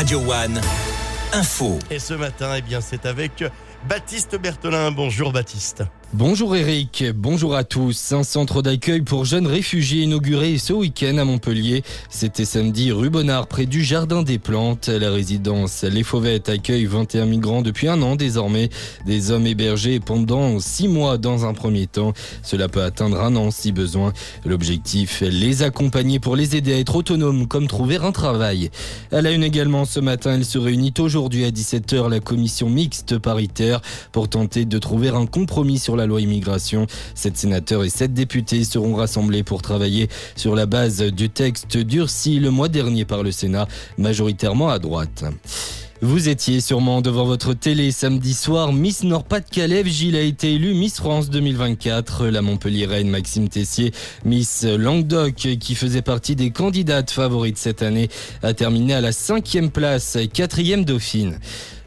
Radio One, info. Et ce matin, eh bien, c'est avec Baptiste Berthelin. Bonjour Baptiste. Bonjour Eric, bonjour à tous. Un centre d'accueil pour jeunes réfugiés inauguré ce week-end à Montpellier. C'était samedi rue Bonnard près du Jardin des Plantes. La résidence Les Fauvettes accueille 21 migrants depuis un an désormais. Des hommes hébergés pendant six mois dans un premier temps. Cela peut atteindre un an si besoin. L'objectif, les accompagner pour les aider à être autonomes comme trouver un travail. À la une également ce matin, elle se réunit aujourd'hui à 17h la commission mixte paritaire pour tenter de trouver un compromis sur la loi immigration. Sept sénateurs et sept députés seront rassemblés pour travailler sur la base du texte durci le mois dernier par le Sénat, majoritairement à droite. Vous étiez sûrement devant votre télé samedi soir. Miss Nord-Pas-de-Calais, Gilles a été élue Miss France 2024. La Montpellier-Reine Maxime Tessier, Miss Languedoc, qui faisait partie des candidates favorites cette année, a terminé à la cinquième place, quatrième dauphine.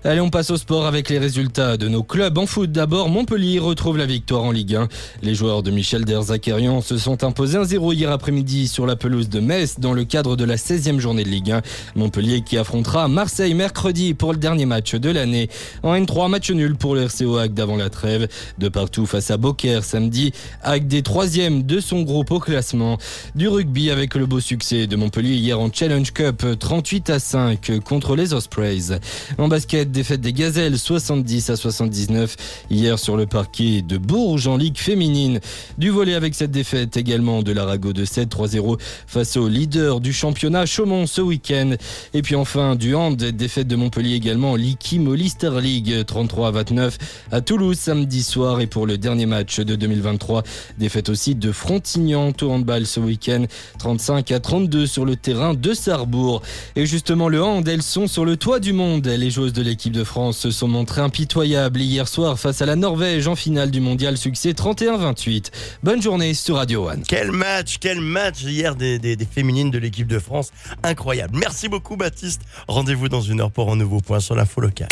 Allez, on passe au sport avec les résultats de nos clubs. En foot, d'abord, Montpellier retrouve la victoire en Ligue 1. Les joueurs de Michel Derzakarian se sont imposés 1-0 hier après-midi sur la pelouse de Metz dans le cadre de la 16e journée de Ligue 1. Montpellier qui affrontera Marseille mercredi pour le dernier match de l'année. En N3, match nul pour le RCO Agde avant la trêve. De partout face à Beaucaire samedi. Agde des troisième de son groupe au classement. Du rugby avec le beau succès de Montpellier hier en Challenge Cup 38 à 5 contre les Ospreys. En basket, défaite des Gazelles 70 à 79 hier sur le parquet de Bourges en Ligue féminine. Du volet avec cette défaite également de l'Arago de 7-3-0 face au leader du championnat Chaumont ce week-end. Et puis enfin du hand, défaite de Montpellier également en Licky Star League 33 à 29 à Toulouse samedi soir et pour le dernier match de 2023, défaite aussi de Frontignan au handball ce week-end 35 à 32 sur le terrain de Sarrebourg. Et justement le hand, elles sont sur le toit du monde, les joueuses de l'équipe de France se sont montrés impitoyables hier soir face à la Norvège en finale du mondial succès 31-28. Bonne journée sur Radio One. Quel match, quel match hier des, des féminines de l'équipe de France. Incroyable. Merci beaucoup Baptiste. Rendez-vous dans une heure pour un nouveau point sur l'info locale.